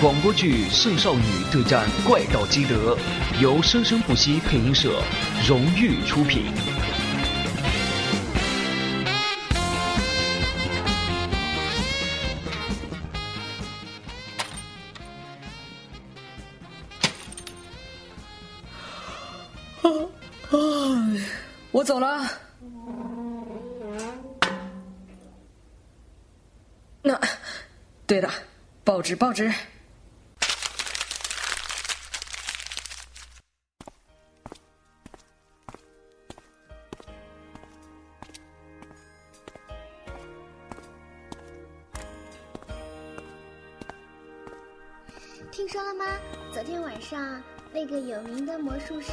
广播剧《圣少女对战怪盗基德》，由生生不息配音社荣誉出品。我走了。那，对的，报纸，报纸。有名的魔术师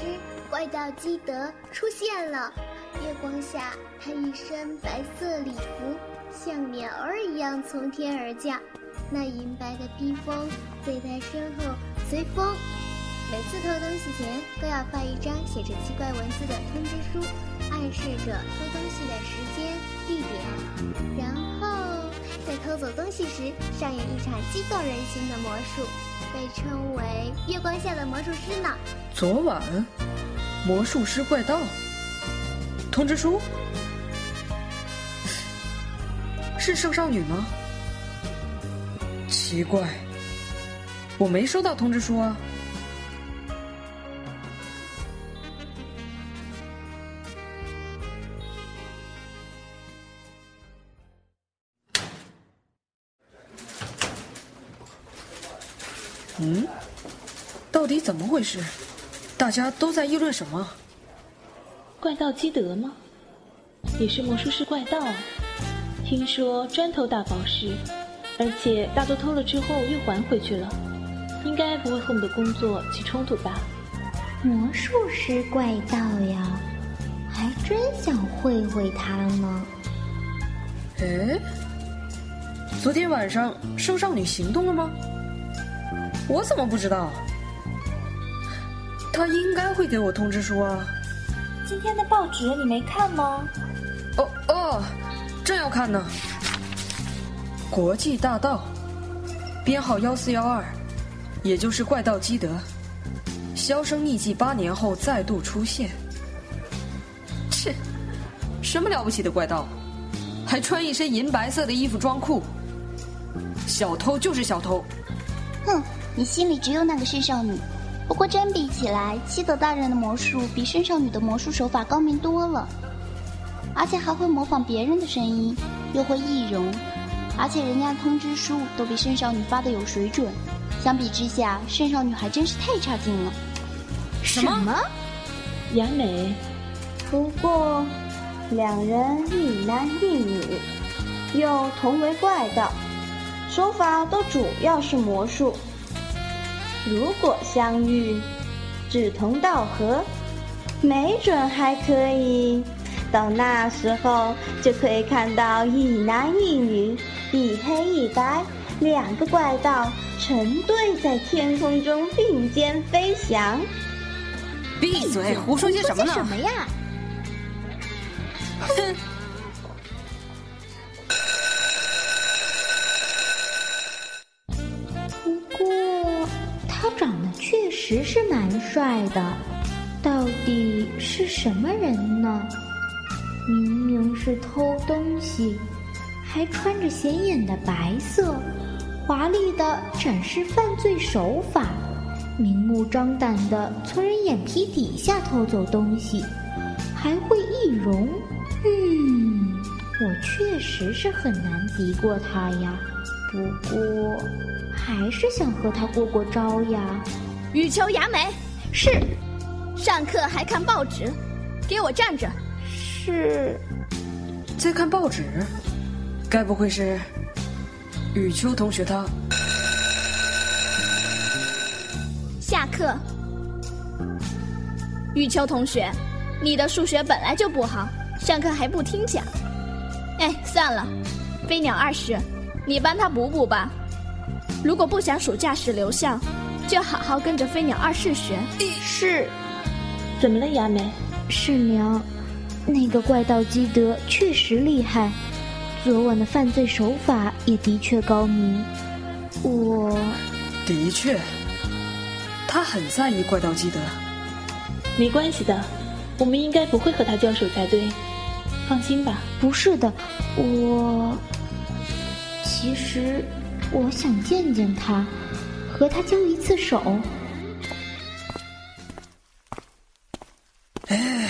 怪盗基德出现了。月光下，他一身白色礼服，像鸟儿一样从天而降。那银白的披风在他身后随风。每次偷东西前，都要发一张写着奇怪文字的通知书，暗示着偷东西的时间、地点。然后，在偷走东西时，上演一场激动人心的魔术。被称为“月光下的魔术师”呢。昨晚，魔术师怪盗通知书是圣少女吗？奇怪，我没收到通知书啊。嗯，到底怎么回事？大家都在议论什么？怪盗基德吗？也是魔术师怪盗。听说专偷大宝石，而且大多偷了之后又还回去了。应该不会和我们的工作起冲突吧？魔术师怪盗呀，还真想会会他呢。哎，昨天晚上圣少女行动了吗？我怎么不知道？他应该会给我通知书啊。今天的报纸你没看吗？哦哦，正要看呢。国际大盗，编号幺四幺二，也就是怪盗基德，销声匿迹八年后再度出现。切，什么了不起的怪盗？还穿一身银白色的衣服装酷。小偷就是小偷。哼。你心里只有那个圣少女，不过真比起来，七德大人的魔术比圣少女的魔术手法高明多了，而且还会模仿别人的声音，又会易容，而且人家的通知书都比圣少女发的有水准。相比之下，圣少女还真是太差劲了。什么？雅美？不过，两人一男一女，又同为怪盗，手法都主要是魔术。如果相遇，志同道合，没准还可以。到那时候，就可以看到一男一女，一黑一白，两个怪盗成对在天空中并肩飞翔。闭嘴！胡说些什么呢？什么呀？哼！帅的，到底是什么人呢？明明是偷东西，还穿着显眼的白色，华丽的展示犯罪手法，明目张胆的从人眼皮底下偷走东西，还会易容。嗯，我确实是很难敌过他呀。不过，还是想和他过过招呀。羽球雅美，是。上课还看报纸，给我站着。是。在看报纸，该不会是雨秋同学他？下课。雨秋同学，你的数学本来就不好，上课还不听讲。哎，算了，飞鸟二十，你帮他补补吧。如果不想暑假时留校。就好好跟着飞鸟二世学。是，怎么了，雅美？世娘，那个怪盗基德确实厉害，昨晚的犯罪手法也的确高明。我的确，他很在意怪盗基德。没关系的，我们应该不会和他交手才对。放心吧。不是的，我其实我想见见他，和他交一次手。哎，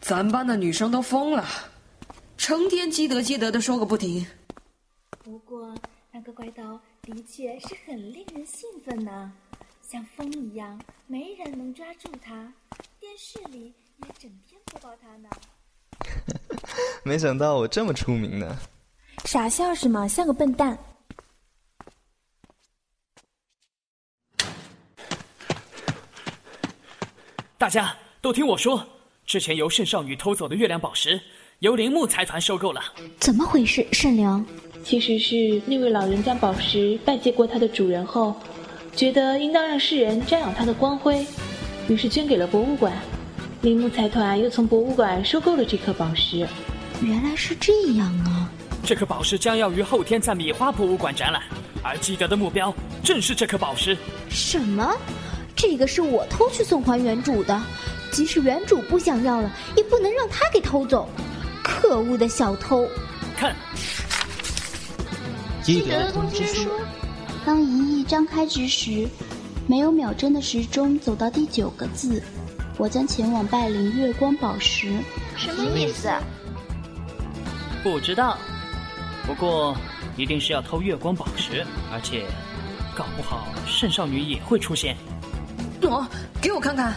咱班的女生都疯了，成天积德积德的说个不停。不过那个怪盗的确是很令人兴奋呢，像风一样，没人能抓住他。电视里也整天播报他呢。没想到我这么出名呢！傻笑是吗？像个笨蛋。大家都听我说，之前由圣少女偷走的月亮宝石，由铃木财团收购了。怎么回事，善良？其实是那位老人将宝石拜借过他的主人后，觉得应当让世人瞻仰他的光辉，于是捐给了博物馆。铃木财团又从博物馆收购了这颗宝石。原来是这样啊！这颗宝石将要于后天在米花博物馆展览，而基德的目标正是这颗宝石。什么？这个是我偷去送还原主的，即使原主不想要了，也不能让他给偷走。可恶的小偷！看，基德的通知书。当银翼张开之时，没有秒针的时钟走到第九个字，我将前往拜领月光宝石。什么意思？不知道，不过一定是要偷月光宝石，而且搞不好圣少女也会出现。哦，给我看看！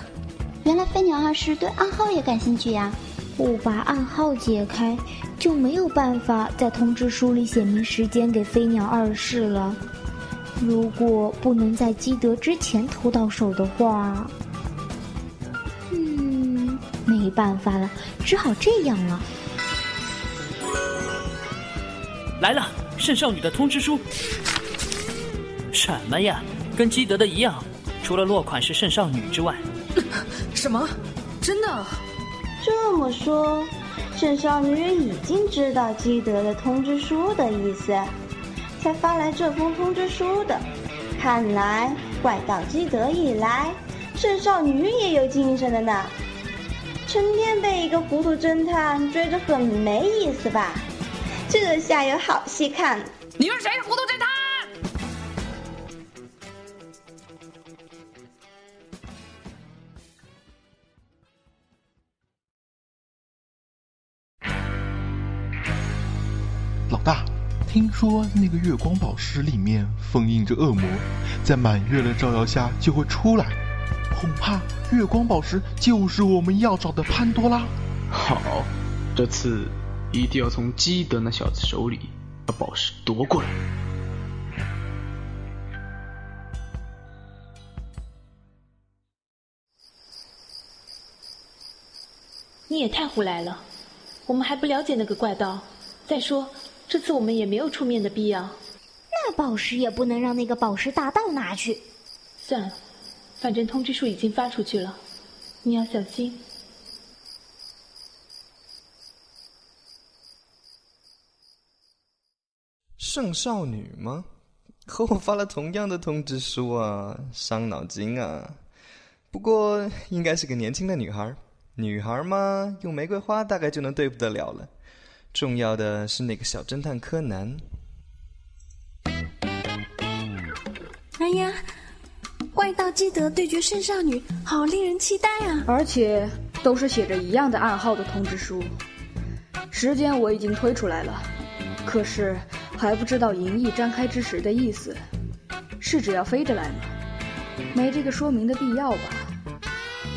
原来飞鸟二世对暗号也感兴趣呀！不把暗号解开，就没有办法在通知书里写明时间给飞鸟二世了。如果不能在基德之前偷到手的话，嗯，没办法了，只好这样了。来了，圣少女的通知书。什么呀？跟基德的一样，除了落款是圣少女之外。什么？真的？这么说，圣少女已经知道基德的通知书的意思，才发来这封通知书的。看来怪盗基德一来，圣少女也有精神了呢。成天被一个糊涂侦探追着，很没意思吧？这下有好戏看！你是谁？糊涂侦探！听说那个月光宝石里面封印着恶魔，在满月的照耀下就会出来。恐怕月光宝石就是我们要找的潘多拉。好，这次。一定要从基德那小子手里把宝石夺过来！你也太胡来了！我们还不了解那个怪盗。再说，这次我们也没有出面的必要。那宝石也不能让那个宝石大盗拿去。算了，反正通知书已经发出去了，你要小心。圣少女吗？和我发了同样的通知书啊，伤脑筋啊。不过应该是个年轻的女孩，女孩嘛，用玫瑰花大概就能对付得了了。重要的是那个小侦探柯南。哎呀，怪盗基德对决圣少女，好令人期待啊！而且都是写着一样的暗号的通知书。时间我已经推出来了，可是。还不知道银翼张开之时的意思，是指要飞着来吗？没这个说明的必要吧。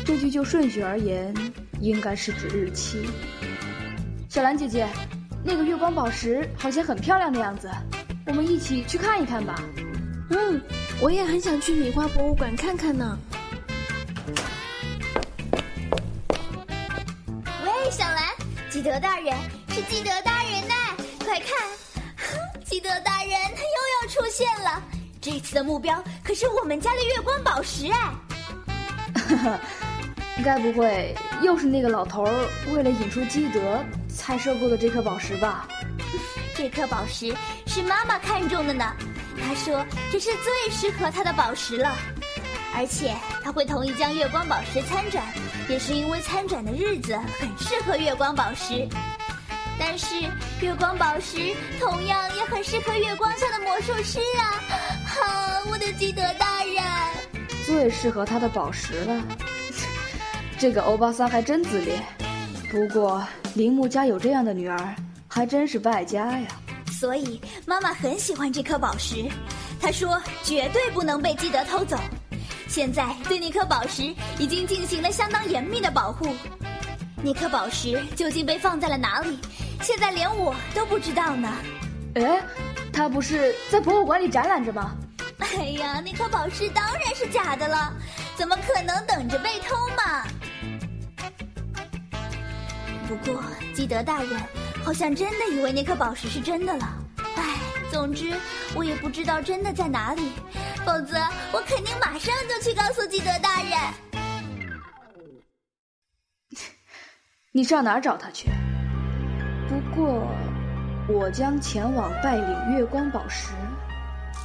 这句就顺序而言，应该是指日期。小兰姐姐，那个月光宝石好像很漂亮的样子，我们一起去看一看吧。嗯，我也很想去米花博物馆看看呢。喂，小兰，基德大人，是基德大人呢，快看！基德大人，他又要出现了！这次的目标可是我们家的月光宝石哎！哈哈，该不会又是那个老头为了引出基德才收购的这颗宝石吧？这颗宝石是妈妈看中的呢，她说这是最适合她的宝石了，而且她会同意将月光宝石参展，也是因为参展的日子很适合月光宝石。但是月光宝石同样也很适合月光下的魔术师啊！啊，我的基德大人，最适合他的宝石了。这个欧巴桑还真自恋。不过铃木家有这样的女儿，还真是败家呀。所以妈妈很喜欢这颗宝石，她说绝对不能被基德偷走。现在对那颗宝石已经进行了相当严密的保护。那颗宝石究竟被放在了哪里？现在连我都不知道呢。哎，它不是在博物馆里展览着吗？哎呀，那颗宝石当然是假的了，怎么可能等着被偷嘛？不过基德大人好像真的以为那颗宝石是真的了。唉，总之我也不知道真的在哪里，否则我肯定马上就去告诉基德大人。你上哪儿找他去？不过，我将前往拜领月光宝石。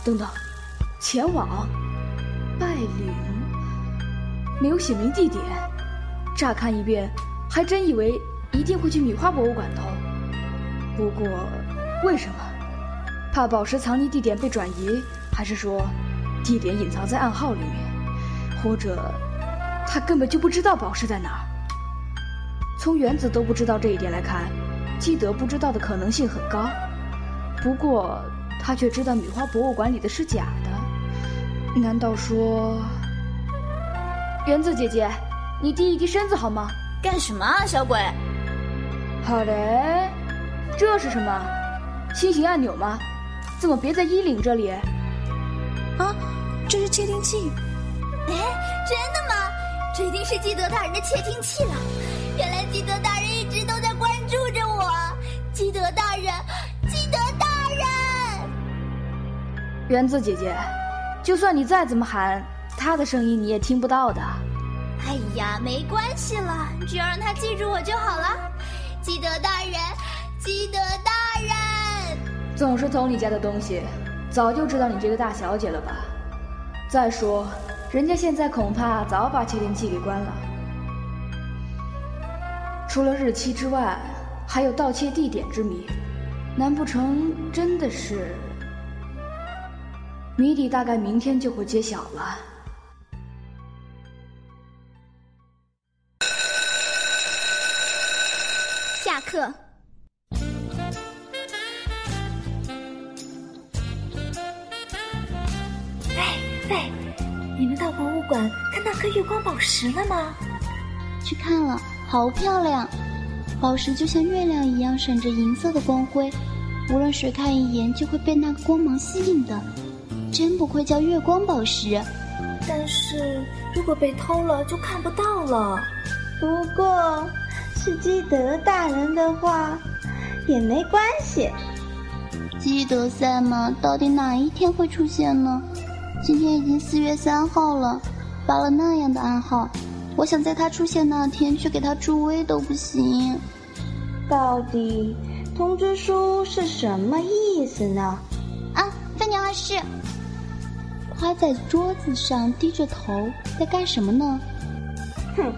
等等，前往拜领没有写明地点。乍看一遍，还真以为一定会去米花博物馆偷。不过，为什么？怕宝石藏匿地点被转移，还是说地点隐藏在暗号里面？或者他根本就不知道宝石在哪儿？从原子都不知道这一点来看。基德不知道的可能性很高，不过他却知道米花博物馆里的是假的。难道说，园子姐姐，你低一低身子好吗？干什么啊，小鬼？好嘞，这是什么？轻型按钮吗？怎么别在衣领这里？啊，这是窃听器。哎，真的吗？这一定是基德大人的窃听器了。原来基德大人一直都在关注着我。基德大人，基德大人，园子姐姐，就算你再怎么喊，他的声音你也听不到的。哎呀，没关系了，只要让他记住我就好了。基德大人，基德大人，总是偷你家的东西，早就知道你这个大小姐了吧？再说，人家现在恐怕早把窃听器给关了。除了日期之外。还有盗窃地点之谜，难不成真的是？谜底大概明天就会揭晓了。课。喂喂，你们到博物馆看那颗月光宝石了吗？去看了，好漂亮。宝石就像月亮一样闪着银色的光辉，无论谁看一眼就会被那个光芒吸引的，真不愧叫月光宝石。但是如果被偷了就看不到了。不过，是基德大人的话，也没关系。基德赛马，到底哪一天会出现呢？今天已经四月三号了，发了那样的暗号。我想在他出现那天去给他助威都不行。到底通知书是什么意思呢？啊，飞鸟二世，趴在桌子上低着头在干什么呢？哼，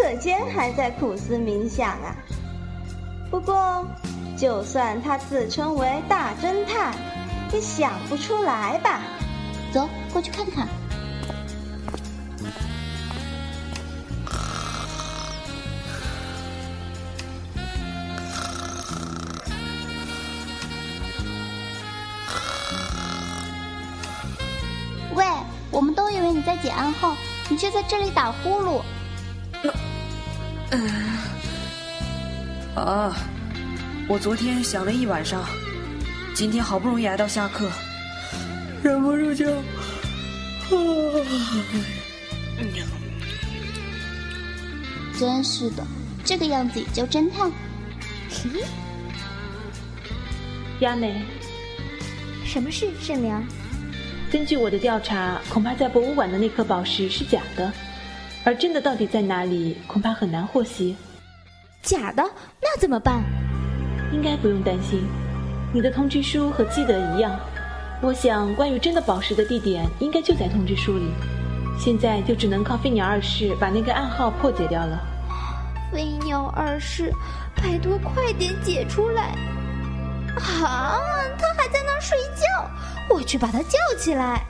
可见还在苦思冥想啊。不过，就算他自称为大侦探，也想不出来吧？走过去看看。喂我们都以为你在解暗号，你却在这里打呼噜。啊！我昨天想了一晚上，今天好不容易挨到下课，忍不住就……真是的，这个样子也叫侦探？亚美，什么事，盛良？根据我的调查，恐怕在博物馆的那颗宝石是假的，而真的到底在哪里，恐怕很难获悉。假的？那怎么办？应该不用担心，你的通知书和基德一样，我想，关于真的宝石的地点应该就在通知书里。现在就只能靠飞鸟二世把那个暗号破解掉了。飞鸟二世，拜托快点解出来！啊，他还在那儿睡觉，我去把他叫起来。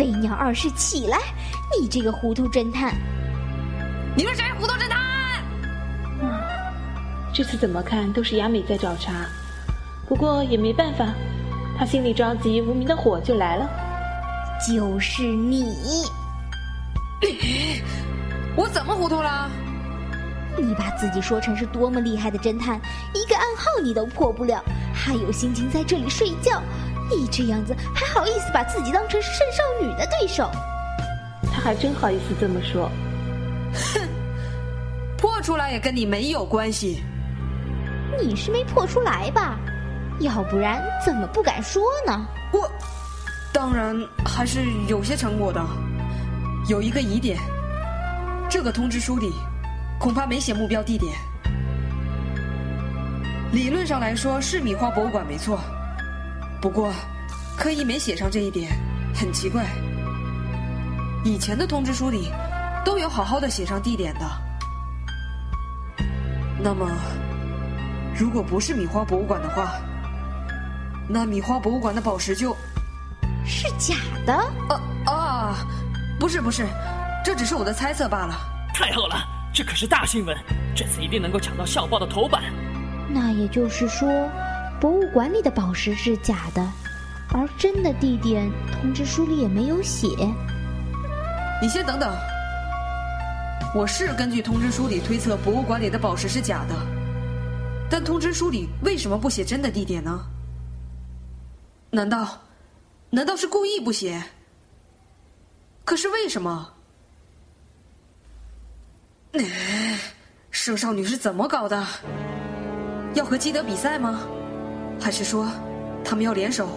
飞鸟二世，起来！你这个糊涂侦探！你们谁，糊涂侦探？嗯，这次怎么看都是雅美在找茬，不过也没办法，他心里着急，无名的火就来了。就是你！我怎么糊涂了？你把自己说成是多么厉害的侦探，一个暗号你都破不了，还有心情在这里睡觉？你这样子还好意思把自己当成是圣少女的对手？他还真好意思这么说。哼，破出来也跟你没有关系。你是没破出来吧？要不然怎么不敢说呢？我，当然还是有些成果的。有一个疑点，这个通知书里恐怕没写目标地点。理论上来说是米花博物馆没错。不过，刻意没写上这一点，很奇怪。以前的通知书里都有好好的写上地点的。那么，如果不是米花博物馆的话，那米花博物馆的宝石就，是假的？啊啊！不是不是，这只是我的猜测罢了。太好了，这可是大新闻，这次一定能够抢到校报的头版。那也就是说。博物馆里的宝石是假的，而真的地点通知书里也没有写。你先等等，我是根据通知书里推测博物馆里的宝石是假的，但通知书里为什么不写真的地点呢？难道，难道是故意不写？可是为什么？圣少女是怎么搞的？要和基德比赛吗？还是说，他们要联手？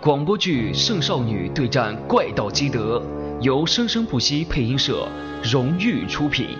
广播剧《圣少女对战怪盗基德》由生生不息配音社荣誉出品。